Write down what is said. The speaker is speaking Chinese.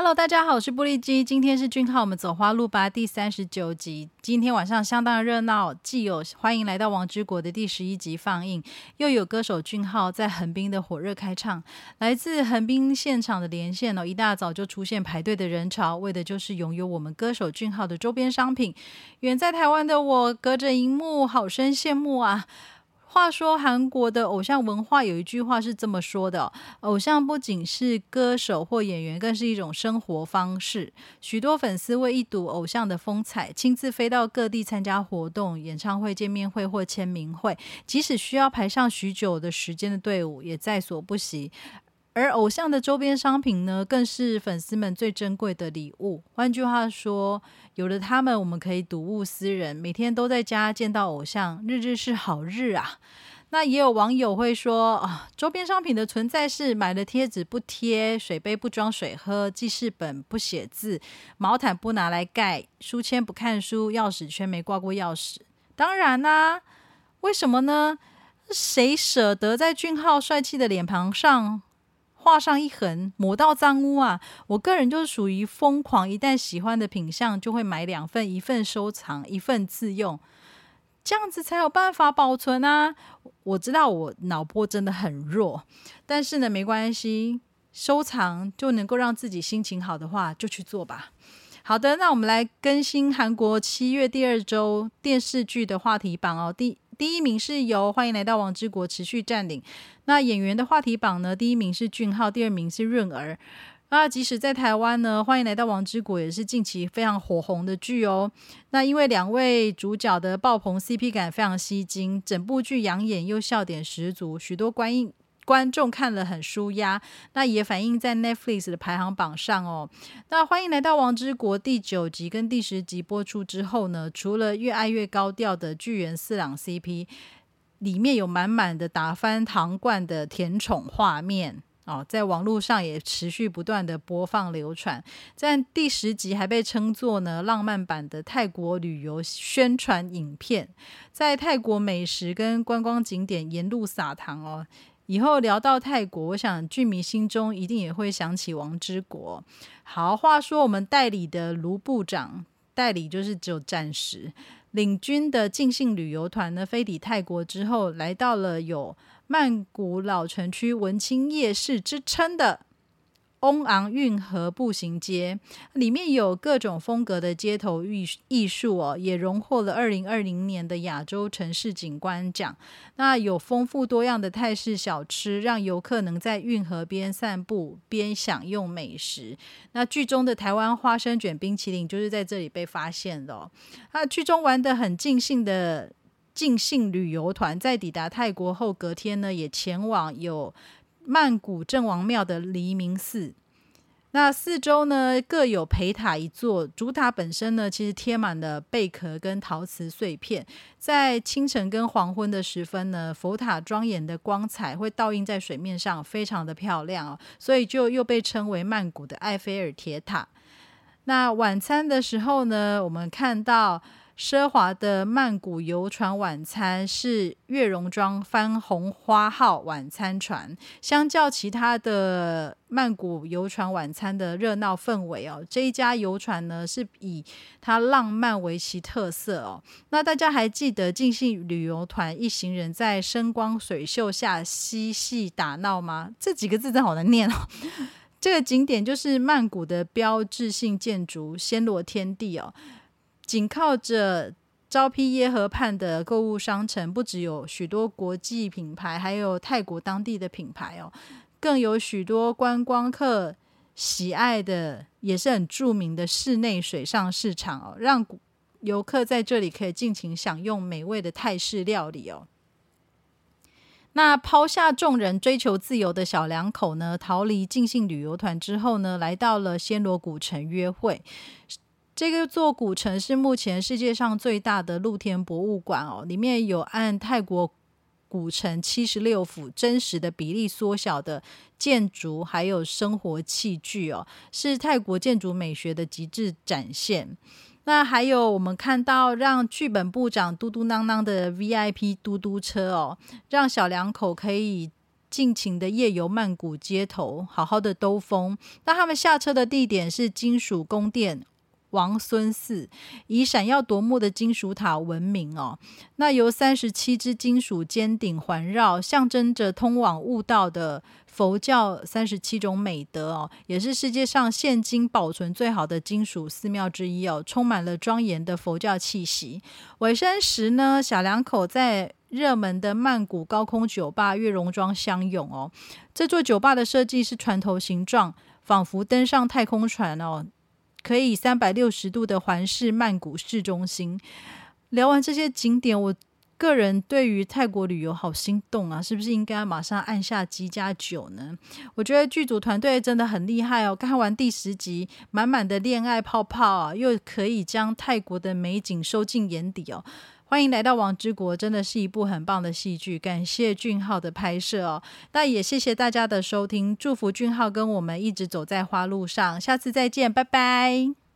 Hello，大家好，我是玻璃基。今天是俊浩，我们走花路吧第三十九集。今天晚上相当热闹，既有欢迎来到王之国的第十一集放映，又有歌手俊浩在横滨的火热开唱。来自横滨现场的连线哦，一大早就出现排队的人潮，为的就是拥有我们歌手俊浩的周边商品。远在台湾的我，隔着荧幕，好生羡慕啊！话说韩国的偶像文化有一句话是这么说的：偶像不仅是歌手或演员，更是一种生活方式。许多粉丝为一睹偶像的风采，亲自飞到各地参加活动、演唱会、见面会或签名会，即使需要排上许久的时间的队伍，也在所不惜。而偶像的周边商品呢，更是粉丝们最珍贵的礼物。换句话说，有了他们，我们可以睹物思人，每天都在家见到偶像，日日是好日啊！那也有网友会说啊，周边商品的存在是买了贴纸不贴，水杯不装水喝，记事本不写字，毛毯不拿来盖，书签不看书，钥匙圈没挂过钥匙。当然啦，为什么呢？谁舍得在俊浩帅气的脸庞上？画上一横，抹到脏污啊！我个人就是属于疯狂，一旦喜欢的品相就会买两份，一份收藏，一份自用，这样子才有办法保存啊！我知道我脑波真的很弱，但是呢，没关系，收藏就能够让自己心情好的话，就去做吧。好的，那我们来更新韩国七月第二周电视剧的话题榜哦。第第一名是由欢迎来到王之国持续占领。那演员的话题榜呢？第一名是俊浩，第二名是润儿。那即使在台湾呢，欢迎来到王之国也是近期非常火红的剧哦。那因为两位主角的爆棚 CP 感非常吸睛，整部剧养眼又笑点十足，许多观影观众看了很舒压。那也反映在 Netflix 的排行榜上哦。那欢迎来到王之国第九集跟第十集播出之后呢，除了越爱越高调的巨源四郎 CP，里面有满满的打翻糖罐的甜宠画面哦，在网络上也持续不断的播放流传。在第十集还被称作呢浪漫版的泰国旅游宣传影片，在泰国美食跟观光景点沿路撒糖哦。以后聊到泰国，我想剧迷心中一定也会想起王之国。好，话说我们代理的卢部长，代理就是只有暂时领军的尽兴旅游团呢，飞抵泰国之后，来到了有曼谷老城区文青夜市之称的。翁昂运河步行街里面有各种风格的街头艺艺术哦，也荣获了二零二零年的亚洲城市景观奖。那有丰富多样的泰式小吃，让游客能在运河边散步边享用美食。那剧中的台湾花生卷冰淇淋就是在这里被发现的。那剧中玩的很尽兴的尽兴旅游团，在抵达泰国后，隔天呢也前往有。曼谷镇王庙的黎明寺，那四周呢各有陪塔一座，主塔本身呢其实贴满了贝壳跟陶瓷碎片，在清晨跟黄昏的时分呢，佛塔庄严的光彩会倒映在水面上，非常的漂亮，所以就又被称为曼谷的埃菲尔铁塔。那晚餐的时候呢，我们看到。奢华的曼谷游船晚餐是月榕庄翻红花号晚餐船，相较其他的曼谷游船晚餐的热闹氛围哦，这一家游船呢是以它浪漫为其特色哦。那大家还记得尽兴旅游团一行人在声光水秀下嬉戏打闹吗？这几个字真好难念哦。这个景点就是曼谷的标志性建筑暹罗天地哦。紧靠着昭披耶河畔的购物商城，不只有许多国际品牌，还有泰国当地的品牌哦，更有许多观光客喜爱的，也是很著名的室内水上市场哦，让游客在这里可以尽情享用美味的泰式料理哦。那抛下众人追求自由的小两口呢，逃离尽兴旅游团之后呢，来到了暹罗古城约会。这个座古城是目前世界上最大的露天博物馆哦，里面有按泰国古城七十六府真实的比例缩小的建筑，还有生活器具哦，是泰国建筑美学的极致展现。那还有我们看到让剧本部长嘟嘟囔囔的 VIP 嘟嘟车哦，让小两口可以尽情的夜游曼谷街头，好好的兜风。那他们下车的地点是金属宫殿。王孙寺以闪耀夺目的金属塔闻名哦。那由三十七只金属尖顶环绕，象征着通往悟道的佛教三十七种美德哦，也是世界上现今保存最好的金属寺庙之一哦，充满了庄严的佛教气息。尾声时呢，小两口在热门的曼谷高空酒吧月榕庄相拥哦。这座酒吧的设计是船头形状，仿佛登上太空船哦。可以三百六十度的环视曼谷市中心。聊完这些景点，我个人对于泰国旅游好心动啊！是不是应该马上按下机加九呢？我觉得剧组团队真的很厉害哦！看完第十集，满满的恋爱泡泡啊，又可以将泰国的美景收进眼底哦。欢迎来到王之国，真的是一部很棒的戏剧。感谢俊浩的拍摄哦，那也谢谢大家的收听，祝福俊浩跟我们一直走在花路上，下次再见，拜拜。